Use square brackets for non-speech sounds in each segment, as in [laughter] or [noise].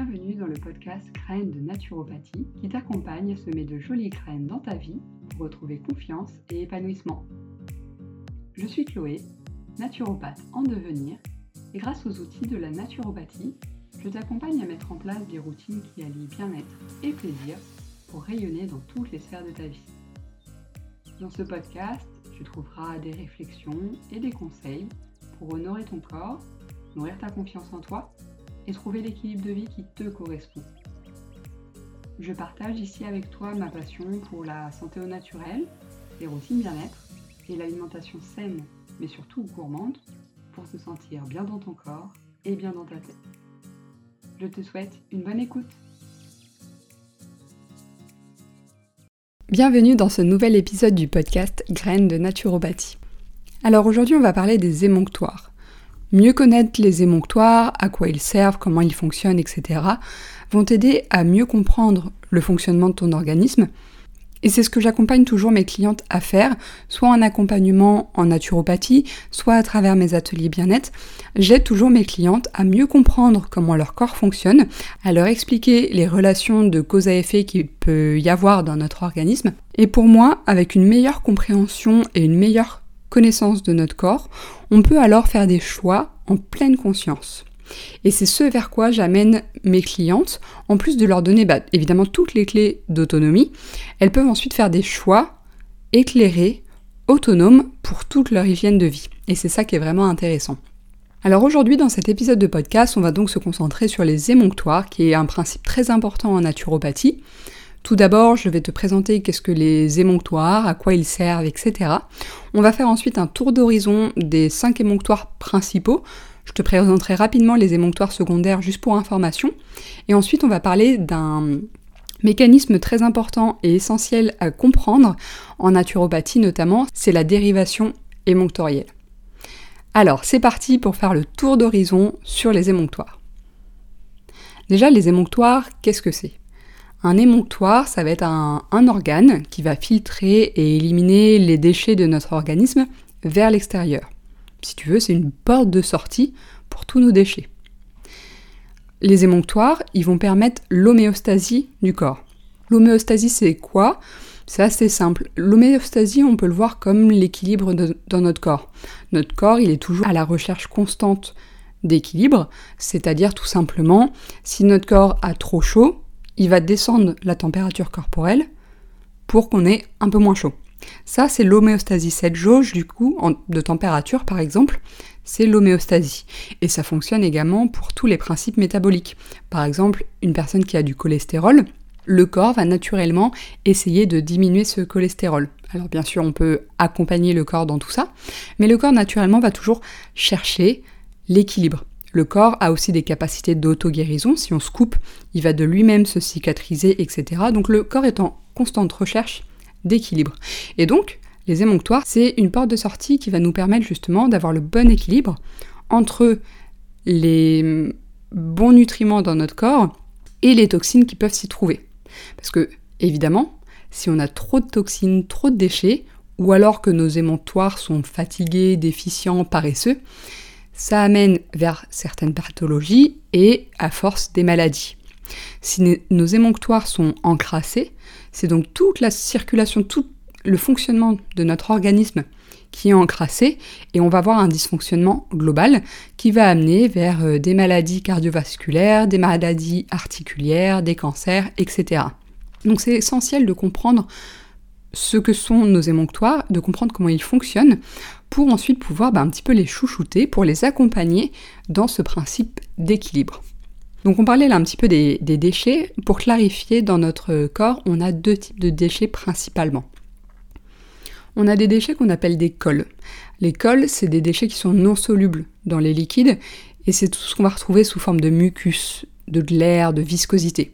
Bienvenue dans le podcast Graines de naturopathie qui t'accompagne à semer de jolies graines dans ta vie pour retrouver confiance et épanouissement. Je suis Chloé, naturopathe en devenir et grâce aux outils de la naturopathie, je t'accompagne à mettre en place des routines qui allient bien-être et plaisir pour rayonner dans toutes les sphères de ta vie. Dans ce podcast, tu trouveras des réflexions et des conseils pour honorer ton corps, nourrir ta confiance en toi et trouver l'équilibre de vie qui te correspond. Je partage ici avec toi ma passion pour la santé au naturel, les routines bien-être et l'alimentation saine, mais surtout gourmande, pour te sentir bien dans ton corps et bien dans ta tête. Je te souhaite une bonne écoute. Bienvenue dans ce nouvel épisode du podcast Graines de naturopathie. Alors aujourd'hui on va parler des émonctoires. Mieux connaître les émonctoires, à quoi ils servent, comment ils fonctionnent, etc., vont t'aider à mieux comprendre le fonctionnement de ton organisme. Et c'est ce que j'accompagne toujours mes clientes à faire, soit en accompagnement en naturopathie, soit à travers mes ateliers bien-être. J'aide toujours mes clientes à mieux comprendre comment leur corps fonctionne, à leur expliquer les relations de cause à effet qu'il peut y avoir dans notre organisme. Et pour moi, avec une meilleure compréhension et une meilleure connaissance de notre corps, on peut alors faire des choix en pleine conscience. Et c'est ce vers quoi j'amène mes clientes, en plus de leur donner bah, évidemment toutes les clés d'autonomie, elles peuvent ensuite faire des choix éclairés, autonomes pour toute leur hygiène de vie. Et c'est ça qui est vraiment intéressant. Alors aujourd'hui dans cet épisode de podcast, on va donc se concentrer sur les émonctoires, qui est un principe très important en naturopathie. Tout d'abord, je vais te présenter qu'est-ce que les émonctoires, à quoi ils servent, etc. On va faire ensuite un tour d'horizon des cinq émonctoires principaux. Je te présenterai rapidement les émonctoires secondaires juste pour information. Et ensuite, on va parler d'un mécanisme très important et essentiel à comprendre en naturopathie notamment, c'est la dérivation émonctorielle. Alors, c'est parti pour faire le tour d'horizon sur les émonctoires. Déjà, les émonctoires, qu'est-ce que c'est? Un émonctoire, ça va être un, organe qui va filtrer et éliminer les déchets de notre organisme vers l'extérieur. Si tu veux, c'est une porte de sortie pour tous nos déchets. Les émonctoires, ils vont permettre l'homéostasie du corps. L'homéostasie, c'est quoi? C'est assez simple. L'homéostasie, on peut le voir comme l'équilibre dans notre corps. Notre corps, il est toujours à la recherche constante d'équilibre, c'est-à-dire tout simplement, si notre corps a trop chaud, il va descendre la température corporelle pour qu'on ait un peu moins chaud. Ça, c'est l'homéostasie. Cette jauge, du coup, de température, par exemple, c'est l'homéostasie. Et ça fonctionne également pour tous les principes métaboliques. Par exemple, une personne qui a du cholestérol, le corps va naturellement essayer de diminuer ce cholestérol. Alors bien sûr, on peut accompagner le corps dans tout ça, mais le corps naturellement va toujours chercher l'équilibre. Le corps a aussi des capacités d'auto-guérison. Si on se coupe, il va de lui-même se cicatriser, etc. Donc le corps est en constante recherche d'équilibre. Et donc, les émonctoires, c'est une porte de sortie qui va nous permettre justement d'avoir le bon équilibre entre les bons nutriments dans notre corps et les toxines qui peuvent s'y trouver. Parce que, évidemment, si on a trop de toxines, trop de déchets, ou alors que nos émonctoires sont fatigués, déficients, paresseux, ça amène vers certaines pathologies et à force des maladies. Si nos émonctoires sont encrassés, c'est donc toute la circulation, tout le fonctionnement de notre organisme qui est encrassé et on va avoir un dysfonctionnement global qui va amener vers euh, des maladies cardiovasculaires, des maladies articulaires, des cancers, etc. Donc c'est essentiel de comprendre ce que sont nos émonctoires, de comprendre comment ils fonctionnent, pour ensuite pouvoir bah, un petit peu les chouchouter, pour les accompagner dans ce principe d'équilibre. Donc on parlait là un petit peu des, des, déchets. Pour clarifier, dans notre corps, on a deux types de déchets principalement. On a des déchets qu'on appelle des cols. Les cols, c'est des déchets qui sont non solubles dans les liquides, et c'est tout ce qu'on va retrouver sous forme de mucus, de glaire, de viscosité.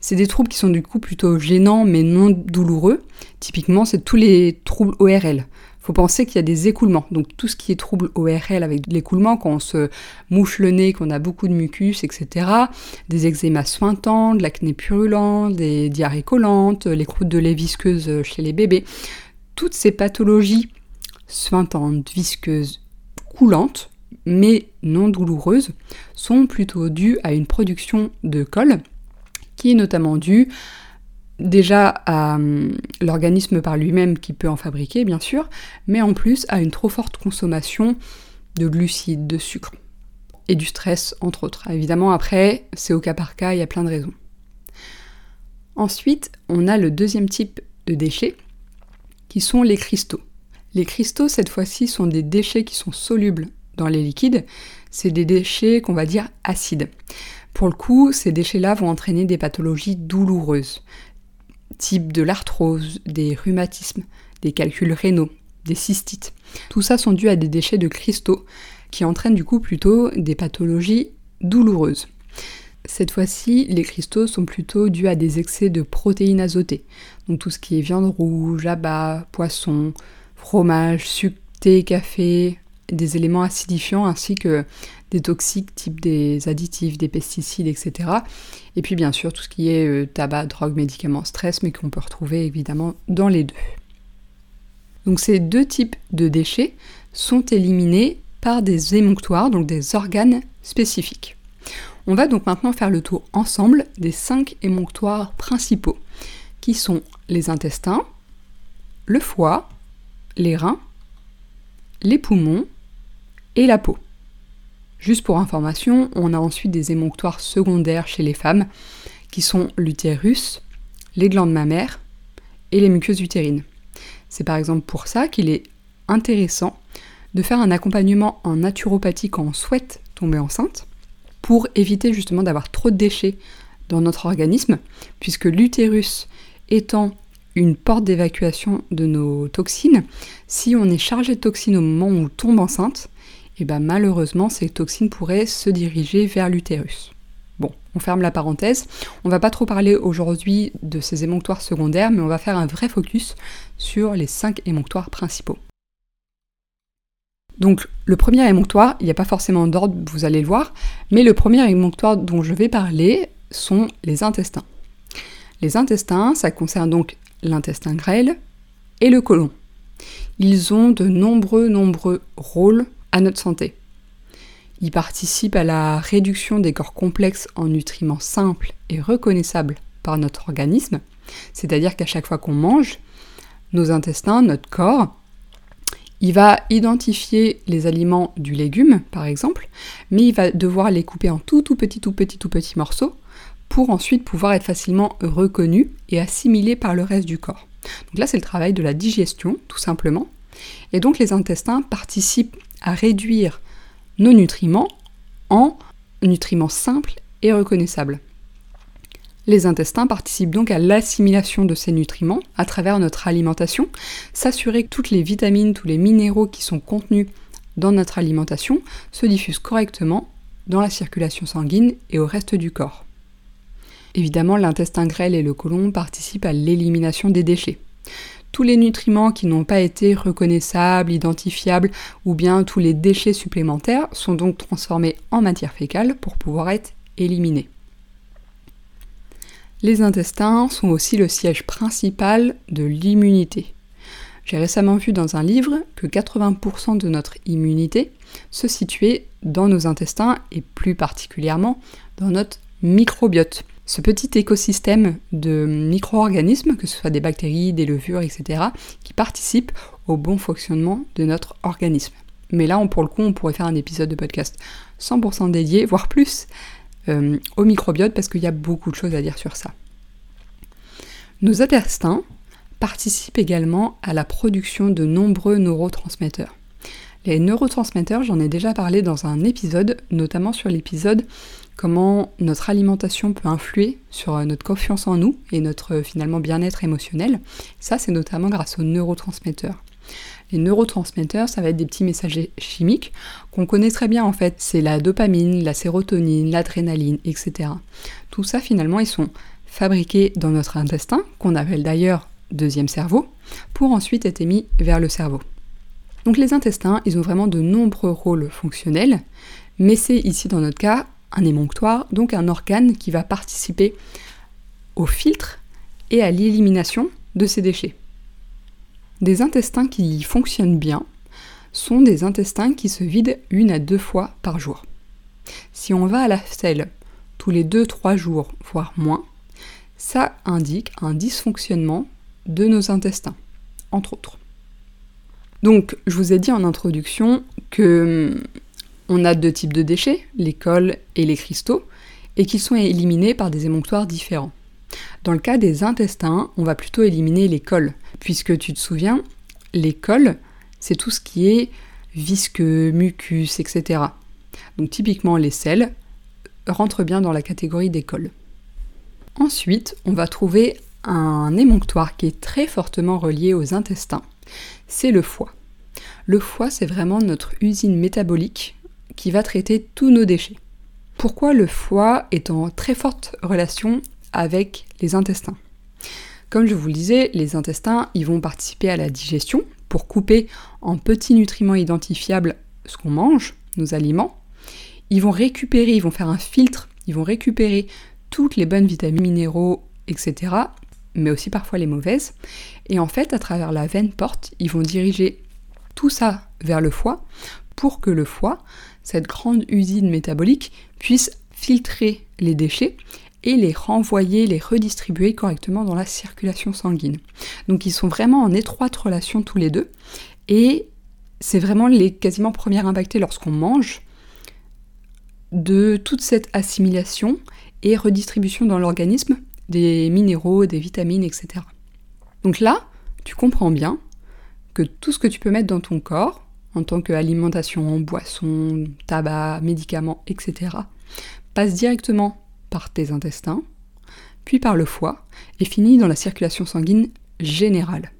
C'est des troubles qui sont du coup plutôt gênants mais non douloureux. Typiquement, c'est tous les troubles ORL. Faut penser qu'il y a des écoulements. Donc tout ce qui est trouble ORL avec l'écoulement, quand on se mouche le nez, qu'on a beaucoup de mucus, etc. Des eczémas suintants, de l'acné purulent, des diarrhées collantes, les croûtes de lait visqueuses chez les bébés. Toutes ces pathologies suintantes, visqueuses, coulantes, mais non douloureuses, sont plutôt dues à une production de colle, qui est notamment due déjà à hum, l'organisme par lui-même qui peut en fabriquer, bien sûr, mais en plus à une trop forte consommation de glucides, de sucre et du stress, entre autres. Évidemment, après, c'est au cas par cas, il y a plein de raisons. Ensuite, on a le deuxième type de déchets, qui sont les cristaux. Les cristaux, cette fois-ci, sont des déchets qui sont solubles dans les liquides. C'est des déchets qu'on va dire acides. Pour le coup, ces déchets-là vont entraîner des pathologies douloureuses, type de l'arthrose, des rhumatismes, des calculs rénaux, des cystites. Tout ça sont dus à des déchets de cristaux qui entraînent du coup plutôt des pathologies douloureuses. Cette fois-ci, les cristaux sont plutôt dus à des excès de protéines azotées, donc tout ce qui est viande rouge, abat, poisson, fromage, sucre, thé, café, des éléments acidifiants ainsi que des toxiques type des additifs, des pesticides, etc. Et puis bien sûr tout ce qui est euh, tabac, drogue, médicaments, stress, mais qu'on peut retrouver évidemment dans les deux. Donc ces deux types de déchets sont éliminés par des émonctoires, donc des organes spécifiques. On va donc maintenant faire le tour ensemble des cinq émonctoires principaux, qui sont les intestins, le foie, les reins, les poumons et la peau. Juste pour information, on a ensuite des émonctoires secondaires chez les femmes, qui sont l'utérus, les glandes mammaires et les muqueuses utérines. C'est par exemple pour ça qu'il est intéressant de faire un accompagnement en naturopathie quand on souhaite tomber enceinte, pour éviter justement d'avoir trop de déchets dans notre organisme, puisque l'utérus étant une porte d'évacuation de nos toxines, si on est chargé de toxines au moment où on tombe enceinte, et eh ben malheureusement ces toxines pourraient se diriger vers l'utérus. Bon, on ferme la parenthèse. On va pas trop parler aujourd'hui de ces émonctoires secondaires, mais on va faire un vrai focus sur les cinq émonctoires principaux. Donc le premier émonctoire, il n'y a pas forcément d'ordre, vous allez le voir, mais le premier émonctoire dont je vais parler sont les intestins. Les intestins, ça concerne donc l'intestin grêle et le côlon. Ils ont de nombreux, nombreux rôles à notre santé. Ils participent à la réduction des corps complexes en nutriments simples et reconnaissables par notre organisme, c'est-à-dire qu'à chaque fois qu'on mange, nos intestins, notre corps, il va identifier les aliments du légume, par exemple, mais il va devoir les couper en tout tout petits, tout petits, tout petits morceaux pour ensuite pouvoir être facilement reconnu et assimilé par le reste du corps. Donc là, c'est le travail de la digestion, tout simplement. Et donc les intestins participent à réduire nos nutriments en nutriments simples et reconnaissables. Les intestins participent donc à l'assimilation de ces nutriments à travers notre alimentation, s'assurer que toutes les vitamines, tous les minéraux qui sont contenus dans notre alimentation se diffusent correctement dans la circulation sanguine et au reste du corps. Évidemment, l'intestin grêle et le côlon participent à l'élimination des déchets. Tous les nutriments qui n'ont pas été reconnaissables, identifiables, ou bien tous les déchets supplémentaires sont donc transformés en matière fécale pour pouvoir être éliminés. Les intestins sont aussi le siège principal de l'immunité. J'ai récemment vu dans un livre que 80% de notre immunité se situait dans nos intestins et plus particulièrement dans notre microbiote. Ce petit écosystème de micro-organismes, que ce soit des bactéries, des levures, etc., qui participent au bon fonctionnement de notre organisme. Mais là, pour le coup, on pourrait faire un épisode de podcast 100% dédié, voire plus, euh, au microbiote parce qu'il y a beaucoup de choses à dire sur ça. Nos intestins participent également à la production de nombreux neurotransmetteurs. Les neurotransmetteurs, j'en ai déjà parlé dans un épisode, notamment sur l'épisode comment notre alimentation peut influer sur euh, notre confiance en nous et notre euh, finalement bien-être émotionnel. Ça, c'est notamment grâce aux neurotransmetteurs. Les neurotransmetteurs, ça va être des petits messagers chimiques qu'on connaît très bien en fait. C'est la dopamine, la sérotonine, l'adrénaline, etc. Tout ça finalement, ils sont fabriqués dans notre intestin, qu'on appelle d'ailleurs deuxième cerveau, pour ensuite être émis vers le cerveau. Donc les intestins, ils ont vraiment de nombreux rôles fonctionnels, mais c'est ici dans notre cas un émonctoire, donc un organe qui va participer au filtre et à l'élimination de ces déchets. Des intestins qui fonctionnent bien sont des intestins qui se vident une à deux fois par jour. Si on va à la selle tous les 2-3 jours, voire moins, ça indique un dysfonctionnement de nos intestins, entre autres. Donc, je vous ai dit en introduction que hum, on a deux types de déchets, les cols et les cristaux, et qu'ils sont éliminés par des émonctoires différents. Dans le cas des intestins, on va plutôt éliminer les cols, puisque tu te souviens, les cols, c'est tout ce qui est visqueux, mucus, etc. Donc typiquement les sels rentrent bien dans la catégorie des cols. Ensuite, on va trouver un émonctoire qui est très fortement relié aux intestins. C'est le foie. Le foie, c'est vraiment notre usine métabolique qui va traiter tous nos déchets. Pourquoi le foie est en très forte relation avec les intestins? Comme je vous le disais, les intestins, ils vont participer à la digestion pour couper en petits nutriments identifiables ce qu'on mange, nos aliments. Ils vont récupérer, ils vont faire un filtre, ils vont récupérer toutes les bonnes vitamines, minéraux, etc., mais aussi parfois les mauvaises. Et en fait, à travers la veine porte, ils vont diriger tout ça vers le foie pour que le foie, cette grande usine métabolique, puisse filtrer les déchets et les renvoyer, les redistribuer correctement dans la circulation sanguine. Donc ils sont vraiment en étroite relation tous les deux et c'est vraiment les quasiment premières impactés lorsqu'on mange de toute cette assimilation et redistribution dans l'organisme des minéraux, des vitamines, etc. Donc là, tu comprends bien que tout ce que tu peux mettre dans ton corps, en tant qu'alimentation, boisson, tabac, médicaments, etc., passe directement par tes intestins, puis par le foie, et finit dans la circulation sanguine générale.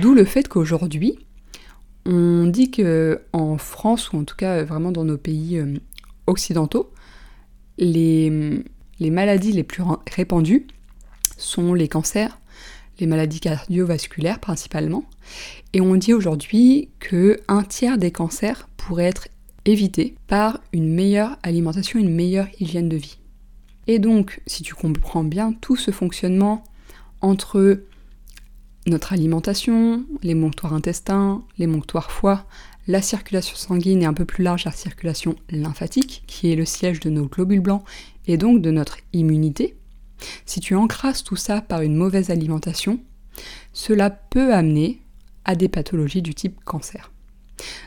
D'où le fait qu'aujourd'hui, on dit que en France, ou en tout cas vraiment dans nos pays euh, occidentaux, les maladies les plus répandues sont les cancers, les maladies cardiovasculaires principalement. Et on dit aujourd'hui que un tiers des cancers pourraient être évités par une meilleure alimentation, une meilleure hygiène de vie. Et donc, si tu comprends bien tout ce fonctionnement entre notre alimentation, les monctoires intestins, les monctoires foie, la circulation sanguine et un peu plus large la circulation lymphatique, qui est le siège de nos globules blancs et donc de notre immunité, si tu encrasses tout ça par une mauvaise alimentation, cela peut amener à des pathologies du type cancer.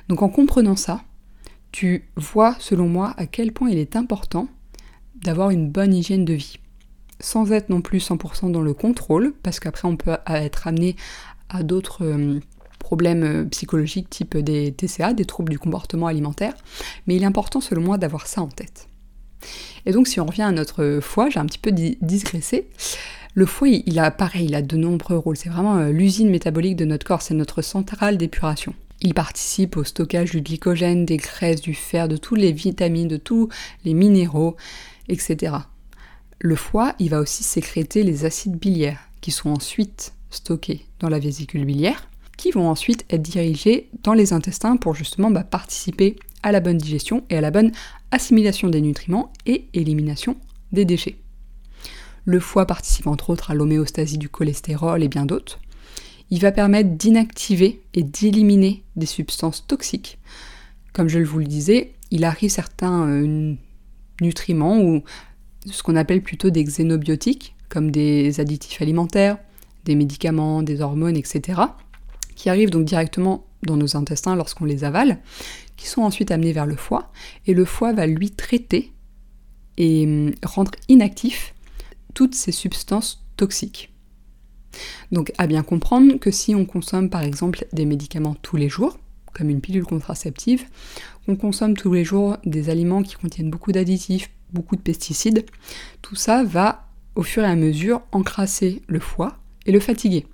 Donc en comprenant ça, tu vois selon moi à quel point il est important d'avoir une bonne hygiène de vie. Sans être non plus 100% dans le contrôle, parce qu'après on peut être amené à d'autres euh, problèmes euh, psychologiques type des TCA, des troubles du comportement alimentaire, mais il est important selon moi d'avoir ça en tête. Et donc si on revient à notre foie, j'ai un petit peu digressé. Le foie, il a pareil, il a de nombreux rôles. C'est vraiment euh, l'usine métabolique de notre corps, c'est notre centrale d'épuration. Il participe au stockage du glycogène, des graisses, du fer, de toutes les vitamines, de tous les minéraux, etc. Le foie, il va aussi sécréter les acides biliaires, qui sont ensuite stockés dans la vésicule biliaire, qui vont ensuite être dirigés dans les intestins pour justement bah, participer à la bonne digestion et à la bonne assimilation des nutriments et élimination des déchets. Le foie participe entre autres à l'homéostasie du cholestérol et bien d'autres. Il va permettre d'inactiver et d'éliminer des substances toxiques. Comme je vous le disais, il arrive certains euh, nutriments ou ce qu'on appelle plutôt des xénobiotiques, comme des additifs alimentaires, des médicaments, des hormones, etc., qui arrivent donc directement dans nos intestins lorsqu'on les avale, qui sont ensuite amenés vers le foie, et le foie va lui traiter et hum, rendre inactif toutes ces substances toxiques. Donc à bien comprendre que si on consomme par exemple des médicaments tous les jours, comme une pilule contraceptive, on consomme tous les jours des aliments qui contiennent beaucoup d'additifs, beaucoup de pesticides, tout ça va au fur et à mesure encrasser le foie et le fatiguer.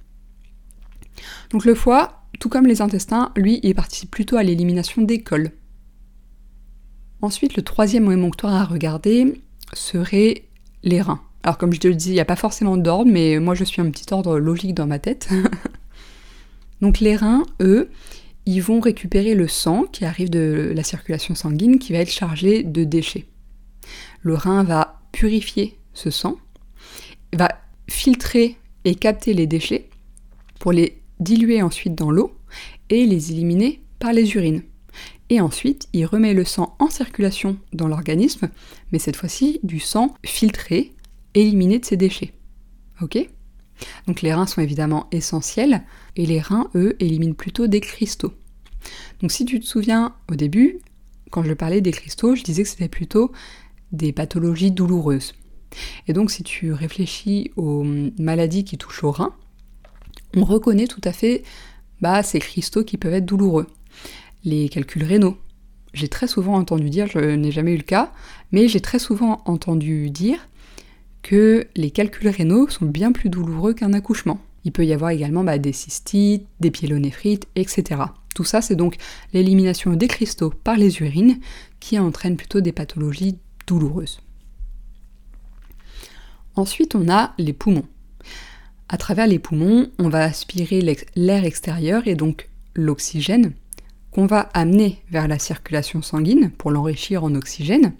Donc le foie, tout comme les intestins, lui, il participe plutôt à l'élimination des cols. Ensuite, le troisième émonctoire à regarder serait les reins. Alors comme je te le dis, il n'y a pas forcément d'ordre, mais moi je suis un petit ordre logique dans ma tête. [laughs] Donc les reins, eux, ils vont récupérer le sang qui arrive de la circulation sanguine qui va être chargé de déchets. Le rein va purifier ce sang, va filtrer et capter les déchets pour les diluer ensuite dans l'eau et les éliminer par les urines. Et ensuite, il remet le sang en circulation dans l'organisme, mais cette fois-ci du sang filtré, éliminé de ses déchets. Ok? Donc les reins sont évidemment essentiels, et les reins, eux, éliminent plutôt des cristaux. Donc si tu te souviens au début, quand je parlais des cristaux, je disais que c'était plutôt des pathologies douloureuses. Et donc si tu réfléchis aux maladies qui touchent aux reins, on reconnaît tout à fait bah, ces cristaux qui peuvent être douloureux. Les calculs rénaux. J'ai très souvent entendu dire, je n'ai jamais eu le cas, mais j'ai très souvent entendu dire que les calculs rénaux sont bien plus douloureux qu'un accouchement. Il peut y avoir également bah, des cystites, des pyélonéphrites, etc. Tout ça, c'est donc l'élimination des cristaux par les urines qui entraîne plutôt des pathologies douloureuses. Ensuite, on a les poumons. À travers les poumons, on va aspirer l'air extérieur et donc l'oxygène qu'on va amener vers la circulation sanguine pour l'enrichir en oxygène.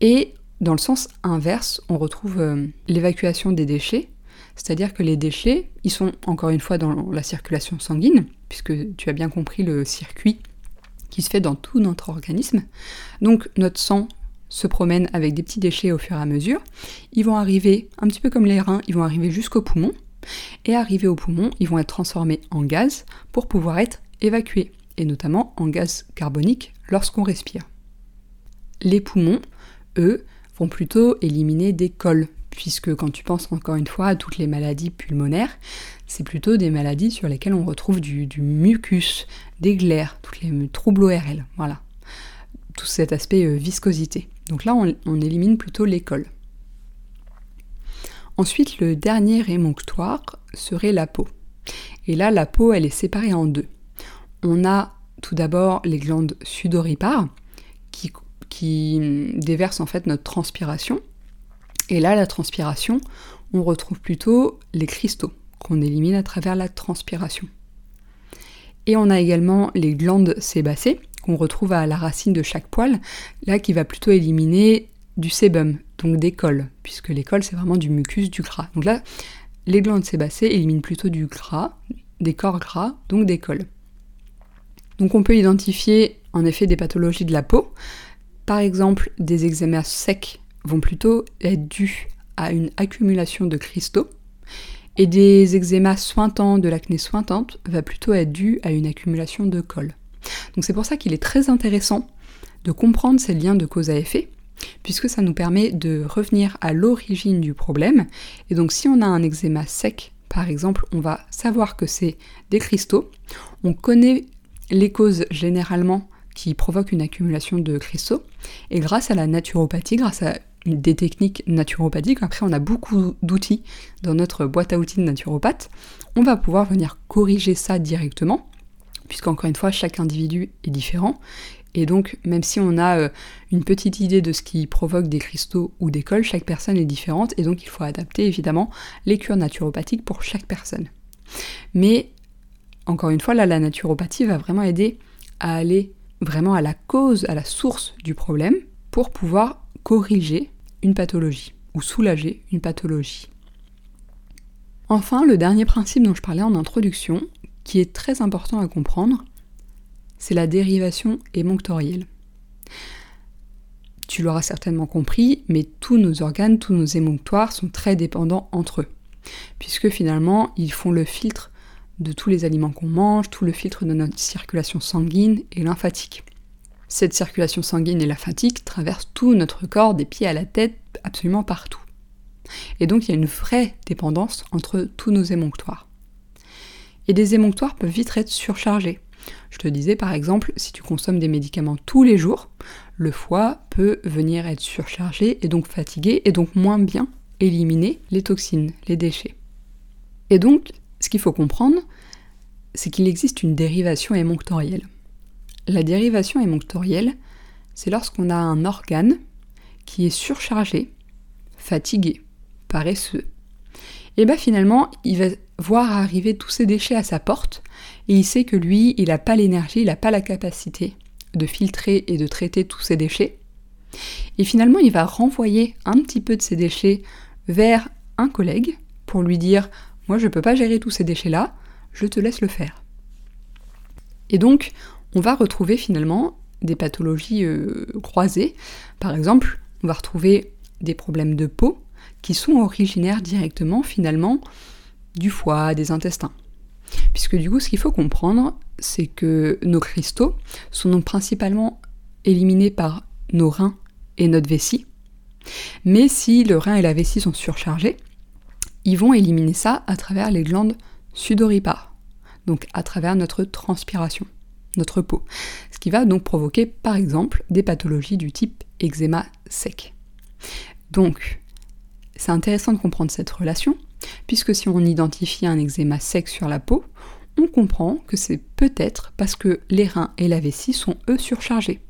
Et dans le sens inverse, on retrouve euh, l'évacuation des déchets, c'est-à-dire que les déchets, ils sont encore une fois dans la circulation sanguine, puisque tu as bien compris le circuit qui se fait dans tout notre organisme. Donc notre sang se promène avec des petits déchets au fur et à mesure. Ils vont arriver, un petit peu comme les reins, ils vont arriver jusqu'au poumon. Et arrivés au poumon, ils vont être transformés en gaz pour pouvoir être évacués, et notamment en gaz carbonique lorsqu'on respire. Les poumons, eux, vont plutôt éliminer des cols, puisque quand tu penses encore une fois à toutes les maladies pulmonaires, c'est plutôt des maladies sur lesquelles on retrouve du, mucus, des glaires, tous les troubles ORL, voilà. Tout cet aspect euh, viscosité. Donc là, on, élimine plutôt l'école. Ensuite, le dernier émonctoire serait la peau. Et là, la peau, elle est séparée en deux. On a tout d'abord les glandes sudoripares qui, qui déversent en fait notre transpiration. Et là, la transpiration, on retrouve plutôt les cristaux qu'on élimine à travers la transpiration. Et on a également les glandes sébacées qu'on retrouve à la racine de chaque poil, là qui va plutôt éliminer du sébum, donc des cols, puisque les cols c'est vraiment du mucus, du gras. Donc là, les glandes sébacées éliminent plutôt du gras, des corps gras, donc des cols. Donc on peut identifier en effet des pathologies de la peau. Par exemple, des eczémas secs vont plutôt être dus à une accumulation de cristaux, et des eczémas sointants, de l'acné sointante, va plutôt être dû à une accumulation de colle. Donc c'est pour ça qu'il est très intéressant de comprendre ces liens de cause à effet, puisque ça nous permet de revenir à l'origine du problème. Et donc si on a un eczéma sec, par exemple, on va savoir que c'est des cristaux. On connaît les causes généralement qui provoquent une accumulation de cristaux. Et grâce à la naturopathie, grâce à des techniques naturopathiques, après on a beaucoup d'outils dans notre boîte à outils de naturopathe, on va pouvoir venir corriger ça directement puisqu'encore une fois, chaque individu est différent. Et donc, même si on a euh, une petite idée de ce qui provoque des cristaux ou des cols, chaque personne est différente, et donc il faut adapter évidemment les cures naturopathiques pour chaque personne. Mais, encore une fois, là, la naturopathie va vraiment aider à aller vraiment à la cause, à la source du problème, pour pouvoir corriger une pathologie, ou soulager une pathologie. Enfin, le dernier principe dont je parlais en introduction, qui est très important à comprendre, c'est la dérivation émonctorielle. Tu l'auras certainement compris, mais tous nos organes, tous nos émonctoires sont très dépendants entre eux, puisque finalement ils font le filtre de tous les aliments qu'on mange, tout le filtre de notre circulation sanguine et lymphatique. Cette circulation sanguine et lymphatique traverse tout notre corps, des pieds à la tête, absolument partout. Et donc il y a une vraie dépendance entre tous nos émonctoires. Et des émonctoires peuvent vite être surchargés. Je te disais par exemple, si tu consommes des médicaments tous les jours, le foie peut venir être surchargé et donc fatigué et donc moins bien éliminer les toxines, les déchets. Et donc, ce qu'il faut comprendre, c'est qu'il existe une dérivation émonctorielle. La dérivation émonctorielle, c'est lorsqu'on a un organe qui est surchargé, fatigué, paresseux. Et bien finalement, il va voir arriver tous ces déchets à sa porte, et il sait que lui, il n'a pas l'énergie, il n'a pas la capacité de filtrer et de traiter tous ces déchets. Et finalement, il va renvoyer un petit peu de ces déchets vers un collègue pour lui dire Moi, je ne peux pas gérer tous ces déchets-là, je te laisse le faire. Et donc, on va retrouver finalement des pathologies euh, croisées. Par exemple, on va retrouver des problèmes de peau qui sont originaires directement finalement du foie, des intestins. Puisque du coup, ce qu'il faut comprendre, c'est que nos cristaux sont donc principalement éliminés par nos reins et notre vessie. Mais si le rein et la vessie sont surchargés, ils vont éliminer ça à travers les glandes sudoripares, donc à travers notre transpiration, notre peau. Ce qui va donc provoquer par exemple des pathologies du type eczéma sec. Donc, c'est intéressant de comprendre cette relation, puisque si on identifie un eczéma sec sur la peau, on comprend que c'est peut-être parce que les reins et la vessie sont eux surchargés.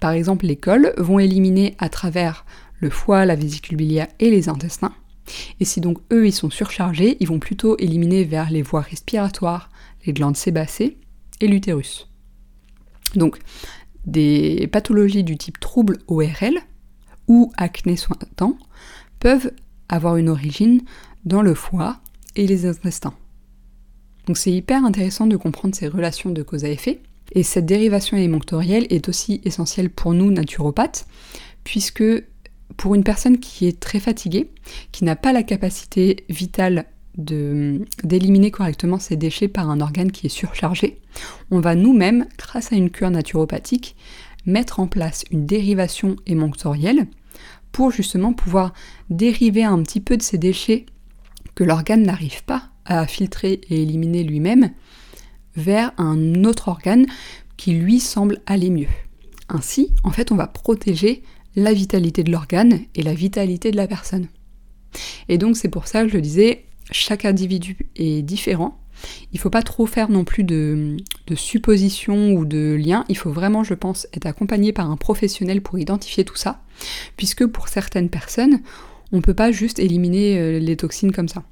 Par exemple, les cols vont éliminer à travers le foie, la vésicule biliaire et les intestins. Et si donc eux ils sont surchargés, ils vont plutôt éliminer vers les voies respiratoires, les glandes sébacées et l'utérus. Donc des pathologies du type trouble ORL ou acné sointant peuvent avoir une origine dans le foie et les intestins. Donc c'est hyper intéressant de comprendre ces relations de cause à effet. Et cette dérivation émonctorielle est aussi essentielle pour nous naturopathes, puisque pour une personne qui est très fatiguée, qui n'a pas la capacité vitale d'éliminer correctement ses déchets par un organe qui est surchargé, on va nous-mêmes, grâce à une cure naturopathique, mettre en place une dérivation émonctorielle pour justement pouvoir dériver un petit peu de ces déchets que l'organe n'arrive pas à filtrer et éliminer lui-même vers un autre organe qui lui semble aller mieux. Ainsi, en fait, on va protéger la vitalité de l'organe et la vitalité de la personne. Et donc c'est pour ça que je disais, chaque individu est différent. Il ne faut pas trop faire non plus de suppositions ou de liens. Il faut vraiment, je pense, être accompagné par un professionnel pour identifier tout ça. Puisque pour certaines personnes, on ne peut pas juste éliminer euh, les toxines comme ça.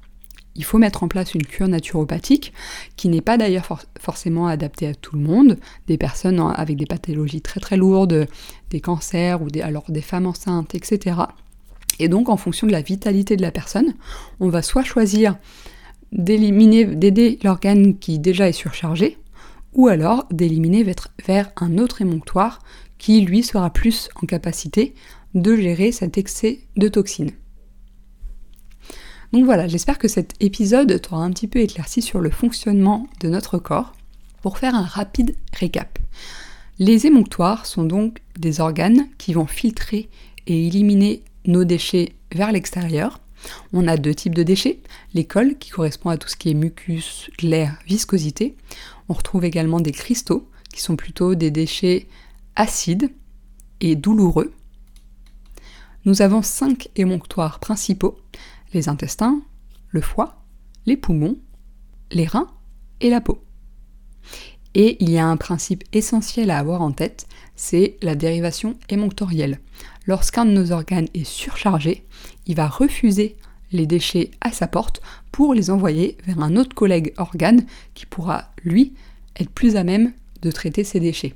Il faut mettre en place une cure naturopathique qui n'est pas d'ailleurs forcément adaptée à tout le monde. Des personnes avec des pathologies très très lourdes, des cancers ou alors des femmes enceintes, etc. Et donc en fonction de la vitalité de la personne, on va soit choisir d'éliminer, d'aider l'organe qui déjà est surchargé, ou alors d'éliminer vers un autre émonctoire qui lui sera plus en capacité de gérer cet excès de toxines. Donc voilà, j'espère que cet épisode t'aura un petit peu éclairci sur le fonctionnement de notre corps. Pour faire un rapide récap. Les émonctoires sont donc des organes qui vont filtrer et éliminer nos déchets vers l'extérieur. On a deux types de déchets, l'école qui correspond à tout ce qui est mucus, glaire, viscosité. On retrouve également des cristaux qui sont plutôt des déchets acides et douloureux. Nous avons cinq émonctoires principaux les intestins, le foie, les poumons, les reins et la peau. Et il y a un principe essentiel à avoir en tête, c'est la dérivation émonctorielle. Lorsqu'un de nos organes est surchargé, il va refuser les déchets à sa porte pour les envoyer vers un autre collègue organe qui pourra, lui, être plus à même de traiter ces déchets.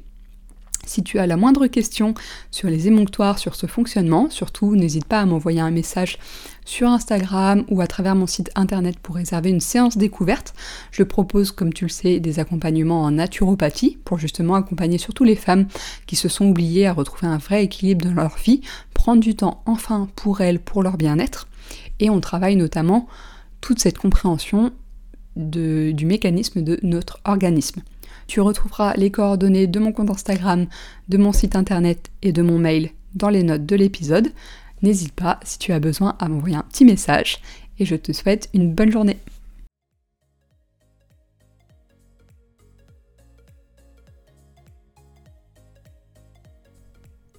Si tu as la moindre question sur les émonctoires, sur ce fonctionnement, surtout n'hésite pas à m'envoyer un message sur Instagram ou à travers mon site internet pour réserver une séance découverte. Je propose, comme tu le sais, des accompagnements en naturopathie pour justement accompagner surtout les femmes qui se sont oubliées à retrouver un vrai équilibre dans leur vie, prendre du temps enfin pour elles, pour leur bien-être. Et on travaille notamment toute cette compréhension du mécanisme de notre organisme. Tu retrouveras les coordonnées de mon compte Instagram, de mon site internet et de mon mail dans les notes de l'épisode. N'hésite pas si tu as besoin à m'envoyer un petit message et je te souhaite une bonne journée.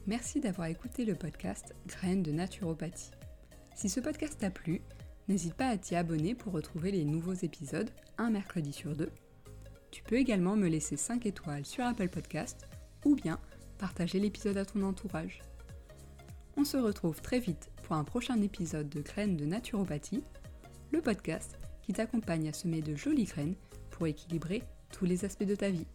Merci d'avoir écouté le podcast Graines de naturopathie. Si ce podcast t'a plu, n'hésite pas à t'y abonner pour retrouver les nouveaux épisodes un mercredi sur deux tu peux également me laisser 5 étoiles sur Apple Podcast ou bien partager l'épisode à ton entourage. On se retrouve très vite pour un prochain épisode de Graines de Naturopathie, le podcast qui t'accompagne à semer de jolies graines pour équilibrer tous les aspects de ta vie.